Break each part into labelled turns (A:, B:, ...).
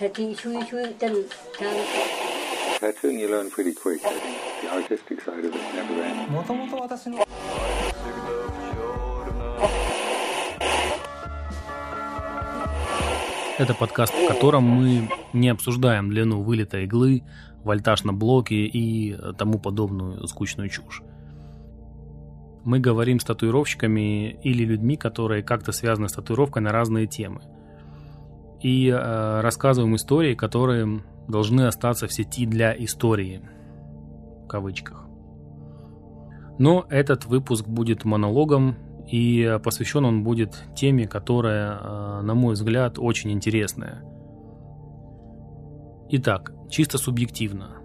A: Tattooing doesn't sound
B: Tattooing you learn pretty quick. I think the artistic side of it never ends.
C: もともと私の
D: Это подкаст, в котором мы не обсуждаем длину вылета иглы, вольтаж на блоке и тому подобную скучную чушь. Мы говорим с татуировщиками или людьми, которые как-то связаны с татуировкой на разные темы. и э, рассказываем истории, которые должны остаться в сети для истории. В кавычках. Но этот выпуск будет монологом, и посвящен он будет теме, которая, э, на мой взгляд, очень интересная. Итак, чисто субъективно.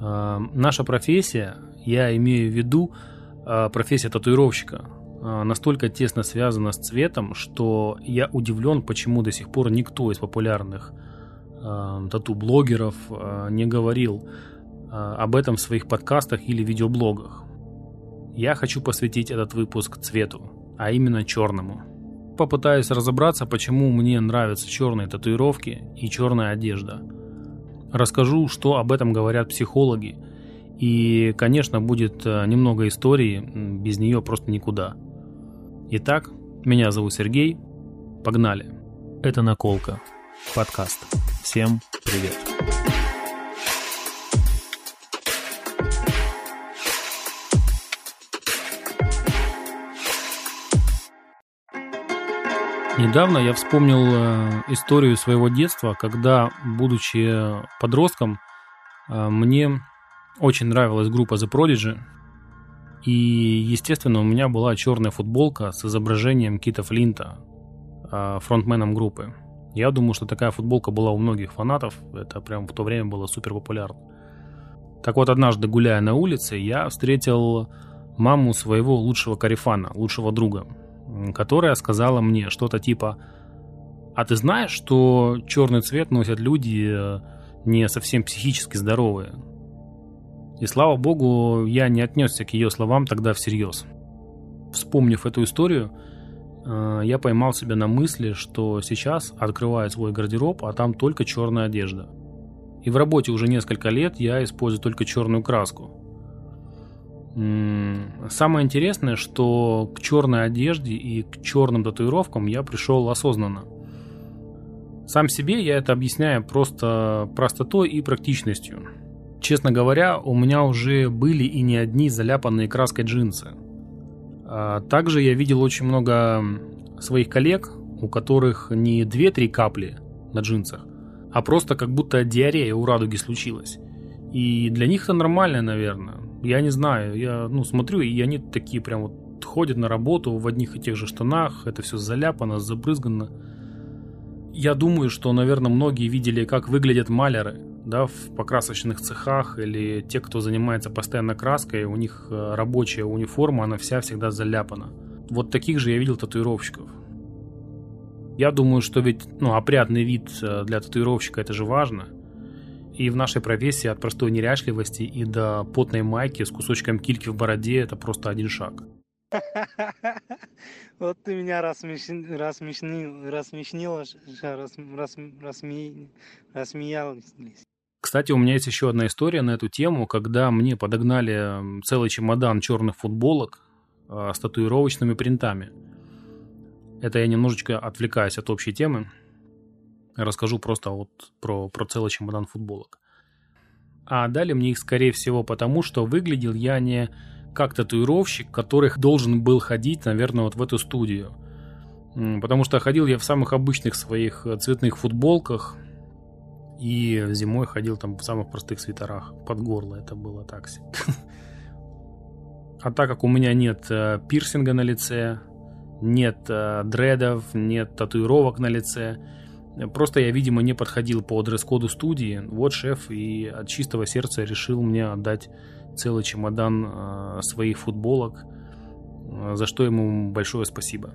D: Э, Наша профессия, я имею в виду э, профессия татуировщика, настолько тесно связана с цветом, что я удивлен, почему до сих пор никто из популярных э, тату-блогеров э, не говорил э, об этом в своих подкастах или видеоблогах. Я хочу посвятить этот выпуск цвету, а именно черному. Попытаюсь разобраться, почему мне нравятся черные татуировки и черная одежда. Расскажу, что об этом говорят психологи. И, конечно, будет э, немного истории, без нее просто никуда. Итак, меня зовут Сергей. Погнали. Это «Наколка». Подкаст. Всем привет. Недавно я вспомнил э, историю своего детства, когда, будучи подростком, э, мне очень нравилась группа The Prodigy. И, естественно, у меня была черная футболка с изображением Кита Флинта, э, фронтменом группы. Я думаю, что такая футболка была у многих фанатов. Это прям в то время было супер популярно. Так вот, однажды гуляя на улице, я встретил маму своего лучшего карифана, лучшего друга, которая сказала мне что-то типа «А ты знаешь, что черный цвет носят люди э, не совсем психически здоровые?» И слава богу, я не отнесся к ее словам тогда всерьез. Вспомнив эту историю, э, я поймал себя на мысли, что сейчас открываю свой гардероб, а там только черная одежда. И в работе уже несколько лет я использую только черную краску. Самое интересное, что к черной одежде и к черным татуировкам я пришел осознанно. Сам себе я это объясняю просто простотой и практичностью. Честно говоря, у меня уже были и не одни заляпанные краской джинсы. А Также я видел очень много своих коллег, у которых не 2-3 капли на джинсах, а просто как будто диарея у радуги случилась. И для них это нормально, наверное. Я не знаю, я ну, смотрю, и они такие прям вот ходят на работу в одних и тех же штанах, это все заляпано, забрызгано. Я думаю, что, наверное, многие видели, как выглядят маляры, да, в покрасочных цехах или те, кто занимается постоянно краской, у них э, рабочая униформа, она вся всегда заляпана. Вот таких же я видел татуировщиков. Я думаю, что ведь ну, опрятный вид э, для татуировщика это же важно. И в нашей профессии от простой неряшливости и до потной майки с кусочком кильки в бороде это просто один шаг.
C: Вот ты меня рассмеши- рассмешнил, рассмешнила, ш-
D: Кстати, у меня есть еще одна история на эту тему, когда мне подогнали целый чемодан черных футболок э, с татуировочными принтами. Это я немножечко отвлекаюсь от общей темы. Расскажу просто вот про, про целый чемодан футболок. А дали мне их, скорее всего, потому что выглядел я не как татуировщик, который должен был ходить, наверное, вот в эту студию. Потому что ходил я в самых обычных своих э, цветных футболках, и зимой ходил там в самых простых свитерах. Под горло это было так себе. А так как у меня нет э, пирсинга на лице, нет э, дредов, нет татуировок на лице, просто я, видимо, не подходил по дресс-коду студии, вот шеф и от чистого сердца решил мне отдать целый чемодан э, своих футболок, за что ему большое спасибо.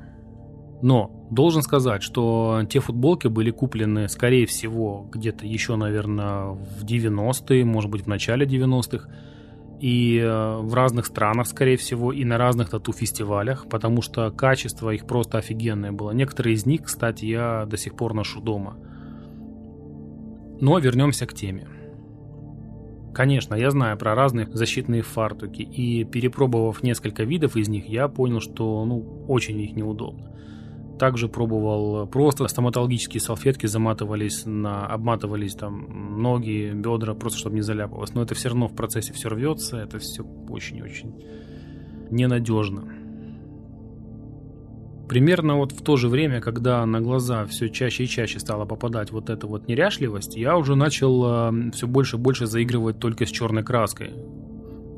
D: Но должен сказать, что те футболки были куплены, скорее всего, где-то еще, наверное, в 90-е, может быть, в начале 90-х. И э, в разных странах, скорее всего, и на разных тату-фестивалях, потому что качество их просто офигенное было. Некоторые из них, кстати, я до сих пор ношу дома. Но вернемся к теме. Конечно, я знаю про разные защитные фартуки, и перепробовав несколько видов из них, я понял, что ну, очень их неудобно. Также пробовал просто стоматологические салфетки заматывались на, обматывались там ноги, бедра, просто чтобы не заляпалось. Но это все равно в процессе все рвется, это все очень-очень ненадежно. Примерно вот в то же время, когда на глаза все чаще и чаще стала попадать вот эта вот неряшливость, я уже начал э, все больше и больше заигрывать только с черной краской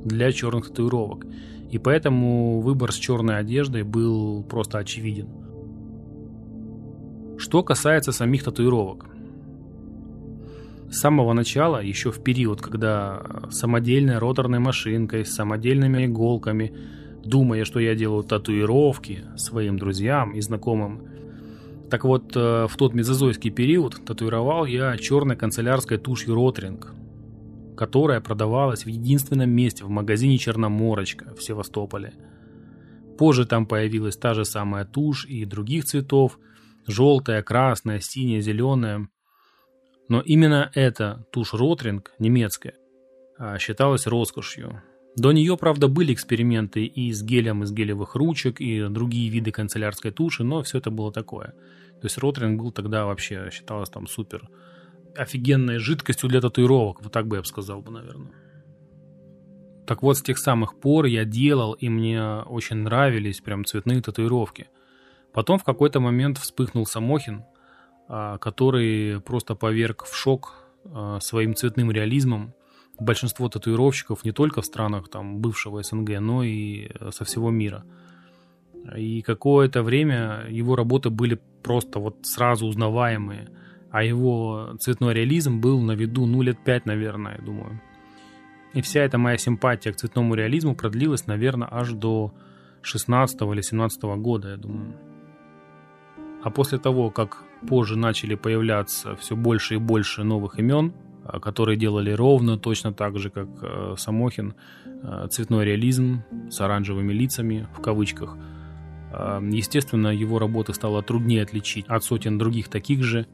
D: для черных татуировок. И поэтому выбор с черной одеждой был просто очевиден. Что касается самих татуировок. С самого начала, еще в период, когда самодельной роторной машинкой, с самодельными иголками, думая, что я делаю татуировки своим друзьям и знакомым, так вот, э, в тот мезозойский период татуировал я черной канцелярской тушью Ротринг, которая продавалась в единственном месте в магазине Черноморочка в Севастополе. Позже там появилась та же самая тушь и других цветов – желтая, красная, синяя, зеленая. Но именно эта тушь Ротринг, немецкая, а, считалась роскошью. До нее, правда, были эксперименты и с гелем из гелевых ручек, и другие виды канцелярской туши, но все это было такое. То есть Ротринг был тогда вообще, считалось там супер офигенной жидкостью для татуировок, вот так бы я бы сказал бы, наверное. Так вот, с тех самых пор я делал, и мне очень нравились прям цветные татуировки – Потом в какой-то момент вспыхнул Самохин, а, который просто поверг в шок а, своим цветным реализмом большинство татуировщиков не только в странах там, бывшего СНГ, но и э, со всего мира. И какое-то время его работы были просто вот сразу узнаваемые, а его цветной реализм был на виду, ну, лет пять, наверное, я думаю. И вся эта моя симпатия к цветному реализму продлилась, наверное, аж до 16 или 17 года, я думаю. А после того, как позже начали появляться все больше и больше новых имен, а, которые делали ровно точно так же, как э, Самохин, э, цветной реализм с оранжевыми лицами, в кавычках, э, естественно, его работы стало труднее отличить от сотен других таких же.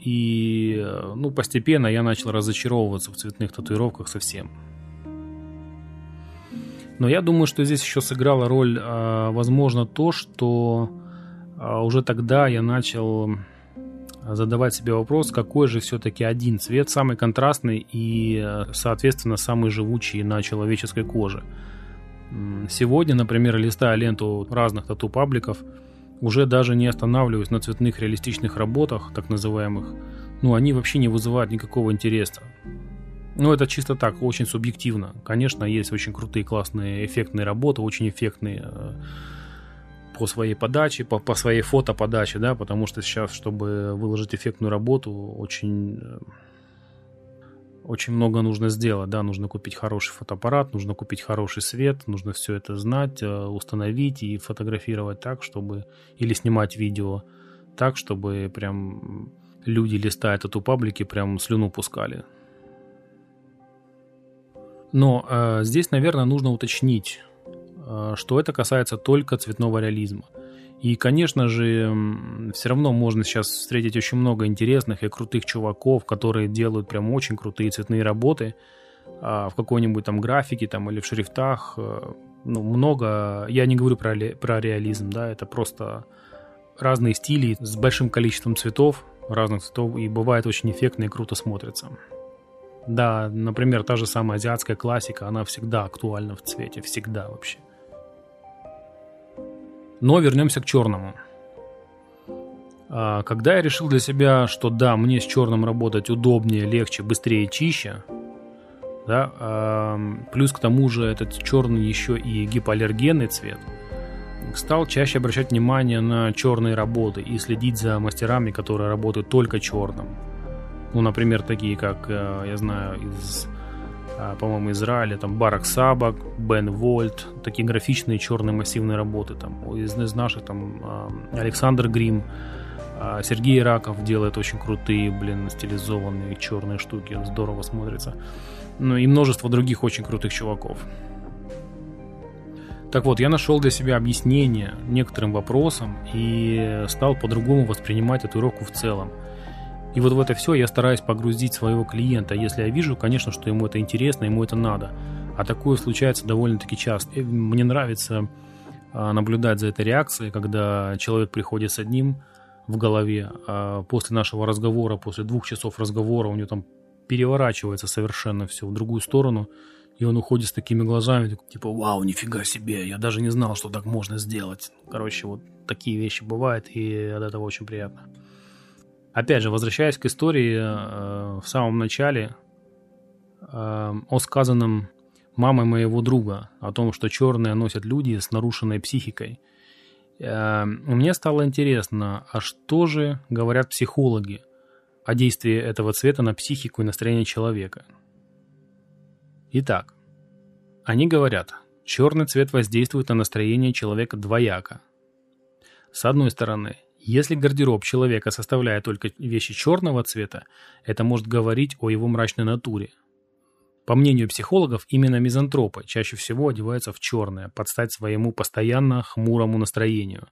D: И ну, постепенно я начал разочаровываться в цветных татуировках совсем. Но я думаю, что здесь еще сыграла роль, возможно, то, что а уже тогда я начал задавать себе вопрос, какой же все-таки один цвет самый контрастный и, соответственно, самый живучий на человеческой коже. Сегодня, например, листая ленту разных тату-пабликов, уже даже не останавливаюсь на цветных реалистичных работах, так называемых, ну, они вообще не вызывают никакого интереса. Ну, это чисто так, очень субъективно. Конечно, есть очень крутые, классные, эффектные работы, очень эффектные э, по своей подаче, по, по своей фотоподаче, да, потому что сейчас, чтобы выложить эффектную работу, очень, э, очень много нужно сделать, да, нужно купить хороший фотоаппарат, нужно купить хороший свет, нужно все это знать, э, установить и фотографировать так, чтобы, или снимать видео так, чтобы прям люди, листая эту паблики, прям слюну пускали. Но э, здесь, наверное, нужно уточнить, что это касается только цветного реализма. И, конечно же, все равно можно сейчас встретить очень много интересных и крутых чуваков, которые делают прям очень крутые цветные работы а, в какой-нибудь там графике там, или в шрифтах. Э, ну, много. Я не говорю про, про реализм, да, это просто разные стили с большим количеством цветов, разных цветов, и бывает очень эффектно и круто смотрится. Да, например, та же самая азиатская классика, она всегда актуальна в цвете, всегда вообще. Но вернемся к черному. А, когда я решил для себя, что да, мне с черным работать удобнее, легче, быстрее, чище, да, плюс к тому же этот черный еще и гипоаллергенный цвет, стал чаще обращать внимание на черные работы и следить за мастерами, которые работают только черным. Ну, например, такие как, э, я знаю, из по-моему, Израиля, там Барак Сабак, Бен Вольт, такие графичные черные массивные работы, там, из, из наших, там, а, Александр Грим, а, Сергей Раков делает очень крутые, блин, стилизованные черные штуки, здорово смотрится. Ну и множество других очень крутых чуваков. Так вот, я нашел для себя объяснение некоторым вопросам и стал по-другому воспринимать татуировку в целом. И вот в это все я стараюсь погрузить своего клиента, если я вижу, конечно, что ему это интересно, ему это надо. А такое случается довольно-таки часто. И мне нравится а, наблюдать за этой реакцией, когда человек приходит с одним в голове, а после нашего разговора, после двух часов разговора у него там переворачивается совершенно все в другую сторону, и он уходит с такими глазами, типа, вау, нифига себе, я даже не знал, что так можно сделать. Короче, вот такие вещи бывают, и от этого очень приятно. Опять же, возвращаясь к истории э, в самом начале э, о сказанном мамой моего друга, о том, что черные носят люди с нарушенной психикой. Э, мне стало интересно, а что же говорят психологи о действии этого цвета на психику и настроение человека? Итак, они говорят, черный цвет воздействует на настроение человека двояко. С одной стороны, если гардероб человека составляет только вещи черного цвета, это может говорить о его мрачной натуре. По мнению психологов, именно мизантропы чаще всего одеваются в черное, под стать своему постоянно хмурому настроению.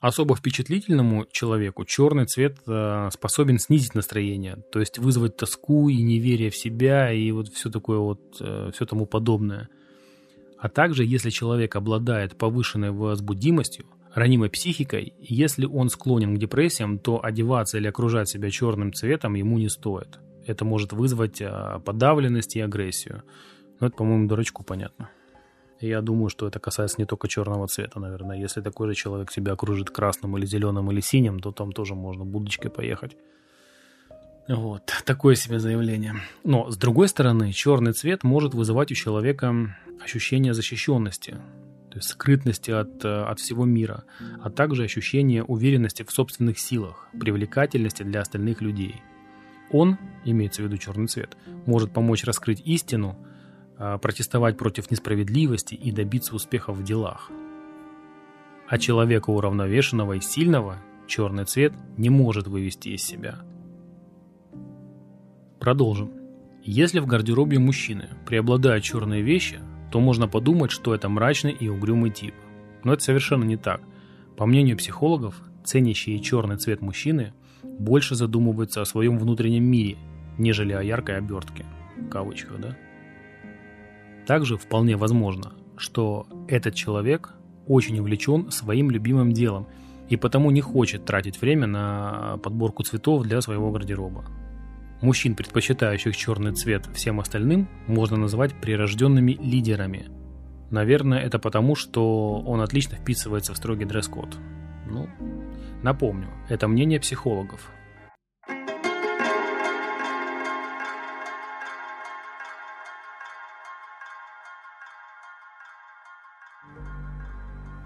D: Особо впечатлительному человеку черный цвет э, способен снизить настроение, то есть вызвать тоску и неверие в себя и вот все такое вот, э, все тому подобное. А также, если человек обладает повышенной возбудимостью, ранимой психикой, если он склонен к депрессиям, то одеваться или окружать себя черным цветом ему не стоит. Это может вызвать а, подавленность и агрессию. Но это, по-моему, дурачку понятно. Я думаю, что это касается не только черного цвета, наверное. Если такой же человек тебя окружит красным или зеленым или синим, то там тоже можно будочкой поехать. Вот, такое себе заявление. Но, с другой стороны, черный цвет может вызывать у человека ощущение защищенности то есть скрытности от, э, от всего мира, а также ощущение уверенности в собственных силах, привлекательности для остальных людей. Он, имеется в виду черный цвет, может помочь раскрыть истину, э, протестовать против несправедливости и добиться успехов в делах. А человека уравновешенного и сильного черный цвет не может вывести из себя. Продолжим. Если в гардеробе мужчины преобладают черные вещи, то можно подумать, что это мрачный и угрюмый тип. Но это совершенно не так. По мнению психологов, ценящие черный цвет мужчины больше задумываются о своем внутреннем мире, нежели о яркой обертке. В да? Также вполне возможно, что этот человек очень увлечен своим любимым делом и потому не хочет тратить время на подборку цветов для своего гардероба. Мужчин, предпочитающих черный цвет всем остальным, можно назвать прирожденными лидерами. Наверное, это потому, что он отлично вписывается в строгий дресс-код. Ну, напомню, это мнение психологов.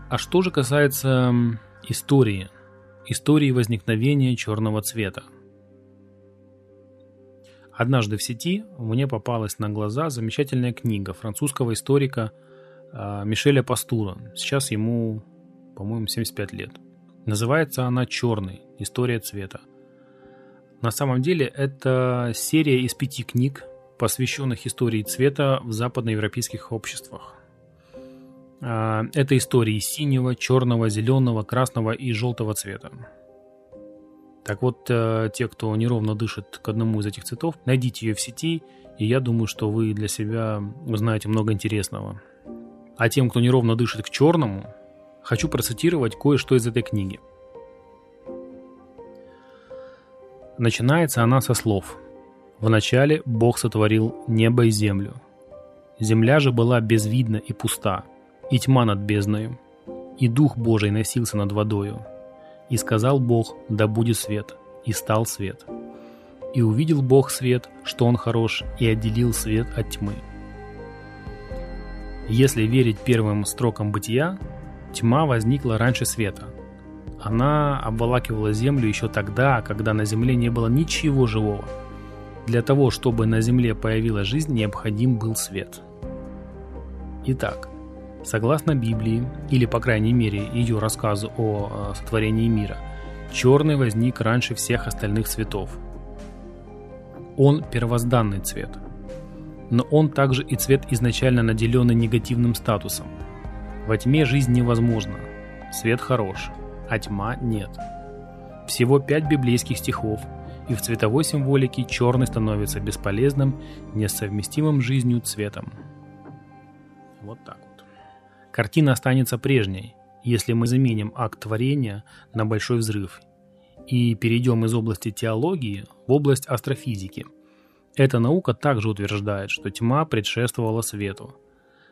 D: А что же касается истории, истории возникновения черного цвета – Однажды в сети мне попалась на глаза замечательная книга французского историка э, Мишеля Пастура. Сейчас ему, по-моему, 75 лет. Называется она «Черный. История цвета». На самом деле это серия из пяти книг, посвященных истории цвета в западноевропейских обществах. Э, это истории синего, черного, зеленого, красного и желтого цвета. Так вот, э, те, кто неровно дышит к одному из этих цветов, найдите ее в сети, и я думаю, что вы для себя узнаете много интересного. А тем, кто неровно дышит к черному, хочу процитировать кое-что из этой книги. Начинается она со слов «Вначале Бог сотворил небо и землю. Земля же была безвидна и пуста, и тьма над бездною, и Дух Божий носился над водою, и сказал Бог, да будет свет, и стал свет. И увидел Бог свет, что он хорош, и отделил свет от тьмы. Если верить первым строкам бытия, тьма возникла раньше света. Она обволакивала землю еще тогда, когда на земле не было ничего живого. Для того, чтобы на земле появилась жизнь, необходим был свет. Итак, Согласно Библии, или по крайней мере ее рассказу о э, сотворении мира, черный возник раньше всех остальных цветов. Он первозданный цвет. Но он также и цвет изначально наделенный негативным статусом. Во тьме жизнь невозможна, свет хорош, а тьма нет. Всего пять библейских стихов, и в цветовой символике черный становится бесполезным, несовместимым жизнью цветом. Вот так. Картина останется прежней, если мы заменим акт творения на большой взрыв и перейдем из области теологии в область астрофизики. Эта наука также утверждает, что тьма предшествовала свету.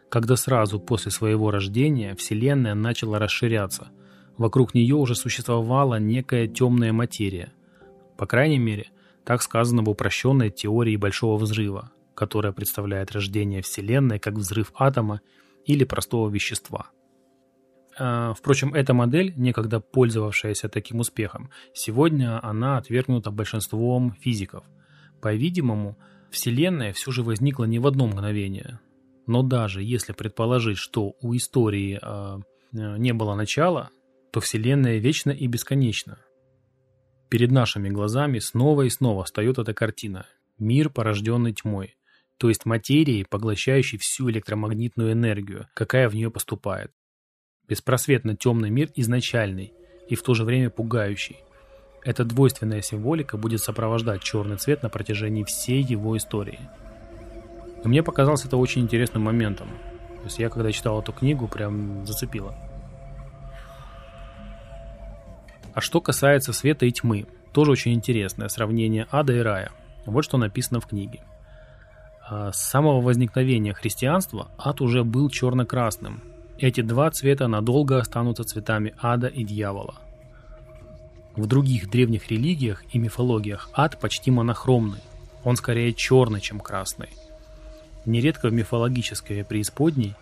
D: Когда сразу после своего рождения Вселенная начала расширяться, вокруг нее уже существовала некая темная материя. По крайней мере, так сказано в упрощенной теории Большого Взрыва, которая представляет рождение Вселенной как взрыв атома или простого вещества – а, впрочем, эта модель, некогда пользовавшаяся таким успехом, сегодня она отвергнута большинством физиков. По-видимому, Вселенная все же возникла не в одно мгновение. Но даже если предположить, что у истории э, не было начала, то Вселенная вечна и бесконечна. Перед нашими глазами снова и снова встает эта картина. Мир, порожденный тьмой, то есть материей, поглощающей всю электромагнитную энергию, какая в нее поступает. Беспросветно темный мир изначальный и в то же время пугающий. Эта двойственная символика будет сопровождать черный цвет на протяжении всей его истории. И мне показалось это очень интересным моментом. То есть я, когда читал эту книгу, прям зацепило. А что касается света и тьмы, тоже очень интересное сравнение ада и рая. Вот что написано в книге. А, с самого возникновения христианства ад уже был черно-красным, эти два цвета надолго останутся цветами ада и дьявола. В других древних религиях и мифологиях ад почти монохромный, он скорее черный, чем красный. Нередко в мифологической преисподней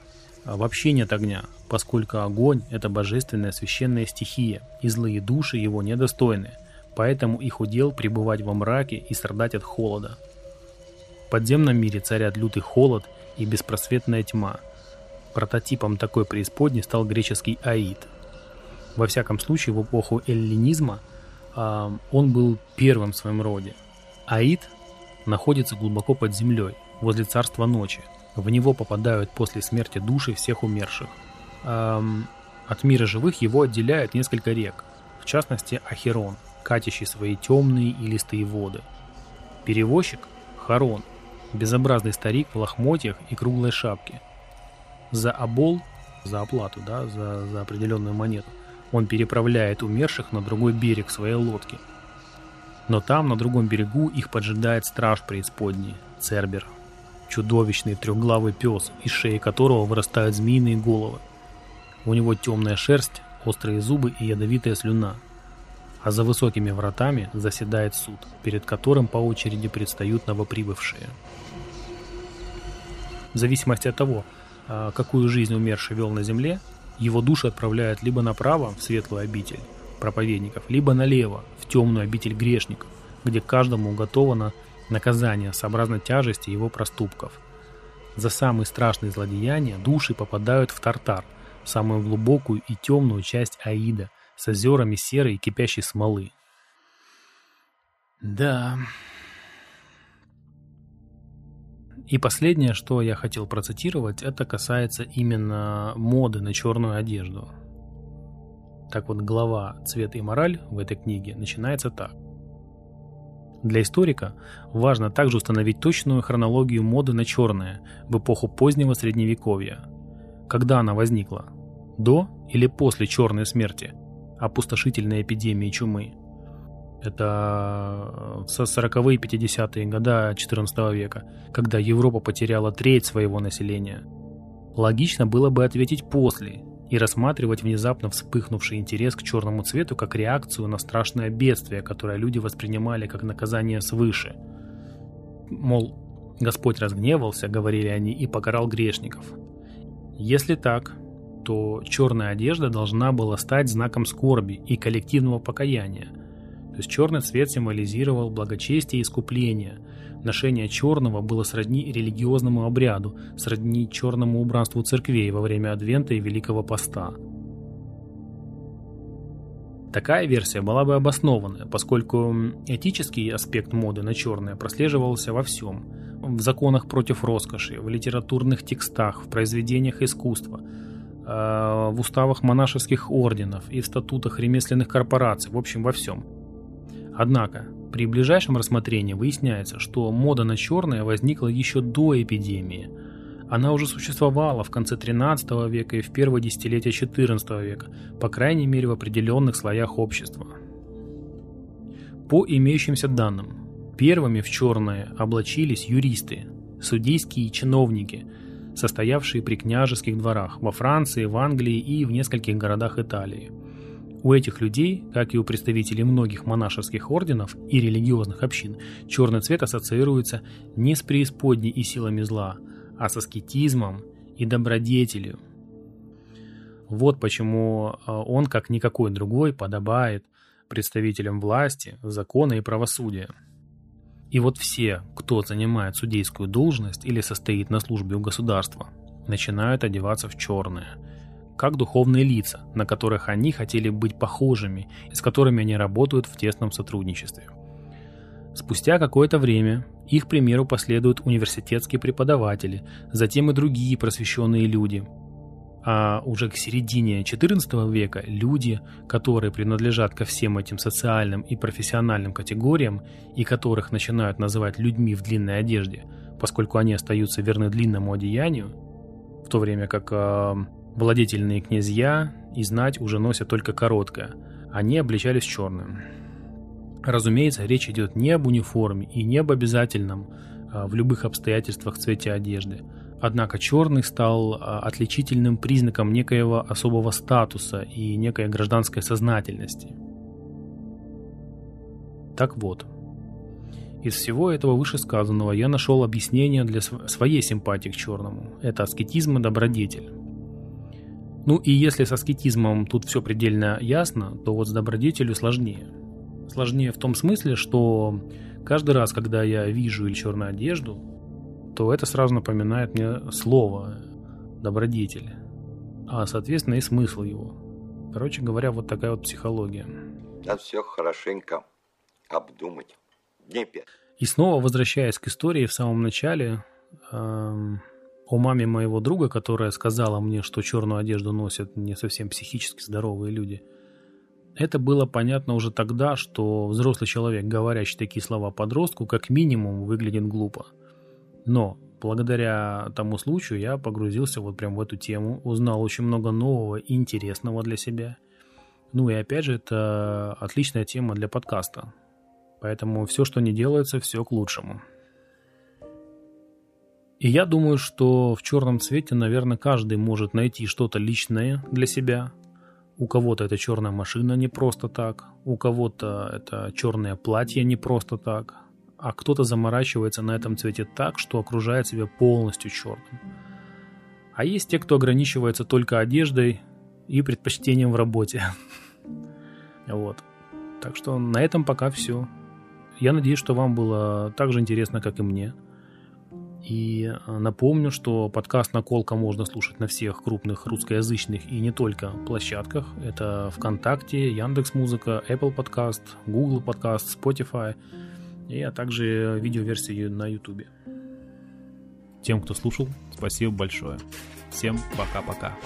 D: а, вообще нет огня, поскольку огонь – это божественная священная стихия, и злые души его недостойны, поэтому их удел пребывать во мраке и страдать от холода. В подземном мире царят лютый холод и беспросветная тьма – Прототипом такой преисподней стал греческий Аид. Во всяком случае, в эпоху эллинизма э, он был первым в своем роде. Аид находится глубоко под землей, возле царства ночи. В него попадают после смерти души всех умерших. Эм, от мира живых его отделяют несколько рек, в частности Ахерон, катящий свои темные и листые воды. Перевозчик – Харон, безобразный старик в лохмотьях и круглой шапке – за обол, за оплату, да, за, за определенную монету, он переправляет умерших на другой берег своей лодки. Но там, на другом берегу, их поджидает страж преисподней, Цербер. Чудовищный трехглавый пес, из шеи которого вырастают змеиные головы. У него темная шерсть, острые зубы и ядовитая слюна. А за высокими вратами заседает суд, перед которым по очереди предстают новоприбывшие. В зависимости от того, а, какую жизнь умерший вел на земле, его душу отправляют либо направо, в светлую обитель проповедников, либо налево, в темную обитель грешников, где каждому уготовано наказание сообразно тяжести его проступков. За самые страшные злодеяния души попадают в Тартар, самую глубокую и темную часть Аида, с озерами серой и кипящей смолы. Да, и последнее, что я хотел процитировать, это касается именно моды на черную одежду. Так вот, глава «Цвет и мораль» в этой книге начинается так. Для историка важно также установить точную хронологию моды на черное в эпоху позднего средневековья. Когда она возникла? До или после черной смерти, опустошительной эпидемии чумы – это со 40-е и 50-е года 14 века, когда Европа потеряла треть своего населения. Логично было бы ответить после и рассматривать внезапно вспыхнувший интерес к черному цвету как реакцию на страшное бедствие, которое люди воспринимали как наказание свыше. Мол, Господь разгневался, говорили они, и покарал грешников. Если так, то черная одежда должна была стать знаком скорби и коллективного покаяния – то есть черный цвет символизировал благочестие и искупление. Ношение черного было сродни религиозному обряду, сродни черному убранству церквей во время Адвента и Великого Поста. Такая версия была бы обоснованная, поскольку этический аспект моды на черное прослеживался во всем. В законах против роскоши, в литературных текстах, в произведениях искусства, в уставах монашеских орденов и в статутах ремесленных корпораций, в общем во всем – Однако, при ближайшем рассмотрении выясняется, что мода на черное возникла еще до эпидемии. Она уже существовала в конце 13 века и в первое десятилетие 14 века, по крайней мере в определенных слоях общества. По имеющимся данным, первыми в черное облачились юристы, судейские чиновники, состоявшие при княжеских дворах во Франции, в Англии и в нескольких городах Италии. У этих людей, как и у представителей многих монашеских орденов и религиозных общин, черный цвет ассоциируется не с преисподней и силами зла, а с аскетизмом и добродетелью. Вот почему а, он, как никакой другой, подобает представителям власти, закона и правосудия. И вот все, кто занимает судейскую должность или состоит на службе у государства, начинают одеваться в черное, как духовные лица, на которых они хотели быть похожими и с которыми они работают в тесном сотрудничестве. Спустя какое-то время их примеру последуют университетские преподаватели, затем и другие просвещенные люди – а уже к середине XIV века люди, которые принадлежат ко всем этим социальным и профессиональным категориям и которых начинают называть людьми в длинной одежде, поскольку они остаются верны длинному одеянию, в то время как э, владетельные князья и знать уже носят только короткое, они обличались черным. Разумеется, речь идет не об униформе и не об обязательном э, в любых обстоятельствах цвете одежды – Однако черный стал а, отличительным признаком некоего особого статуса и некой гражданской сознательности. Так вот, из всего этого вышесказанного я нашел объяснение для своей симпатии к черному. Это аскетизм и добродетель. Ну и если с аскетизмом тут все предельно ясно, то вот с добродетелью сложнее. Сложнее в том смысле, что каждый раз, когда я вижу или черную одежду, то это сразу напоминает мне слово добродетель, а соответственно и смысл его. Короче говоря, вот такая вот психология.
E: Надо все хорошенько обдумать. Не
D: И снова возвращаясь к истории в самом начале, эм, о маме моего друга, которая сказала мне, что черную одежду носят не совсем психически здоровые люди. Это было понятно уже тогда, что взрослый человек, говорящий такие слова подростку, как минимум выглядит глупо. Но благодаря тому случаю я погрузился вот прям в эту тему, узнал очень много нового и интересного для себя. Ну и опять же, это отличная тема для подкаста. Поэтому все, что не делается, все к лучшему. И я думаю, что в черном цвете, наверное, каждый может найти что-то личное для себя. У кого-то это черная машина не просто так, у кого-то это черное платье не просто так, а кто-то заморачивается на этом цвете так, что окружает себя полностью черным. А есть те, кто ограничивается только одеждой и предпочтением в работе. Вот. Так что на этом пока все. Я надеюсь, что вам было так же интересно, как и мне. И э, напомню, что подкаст «Наколка» можно слушать на всех крупных русскоязычных и не только площадках. Это ВКонтакте, Яндекс.Музыка, Apple Podcast, Google Podcast, Spotify – и, а также видеоверсии на YouTube. Тем, кто слушал, спасибо большое. Всем пока-пока.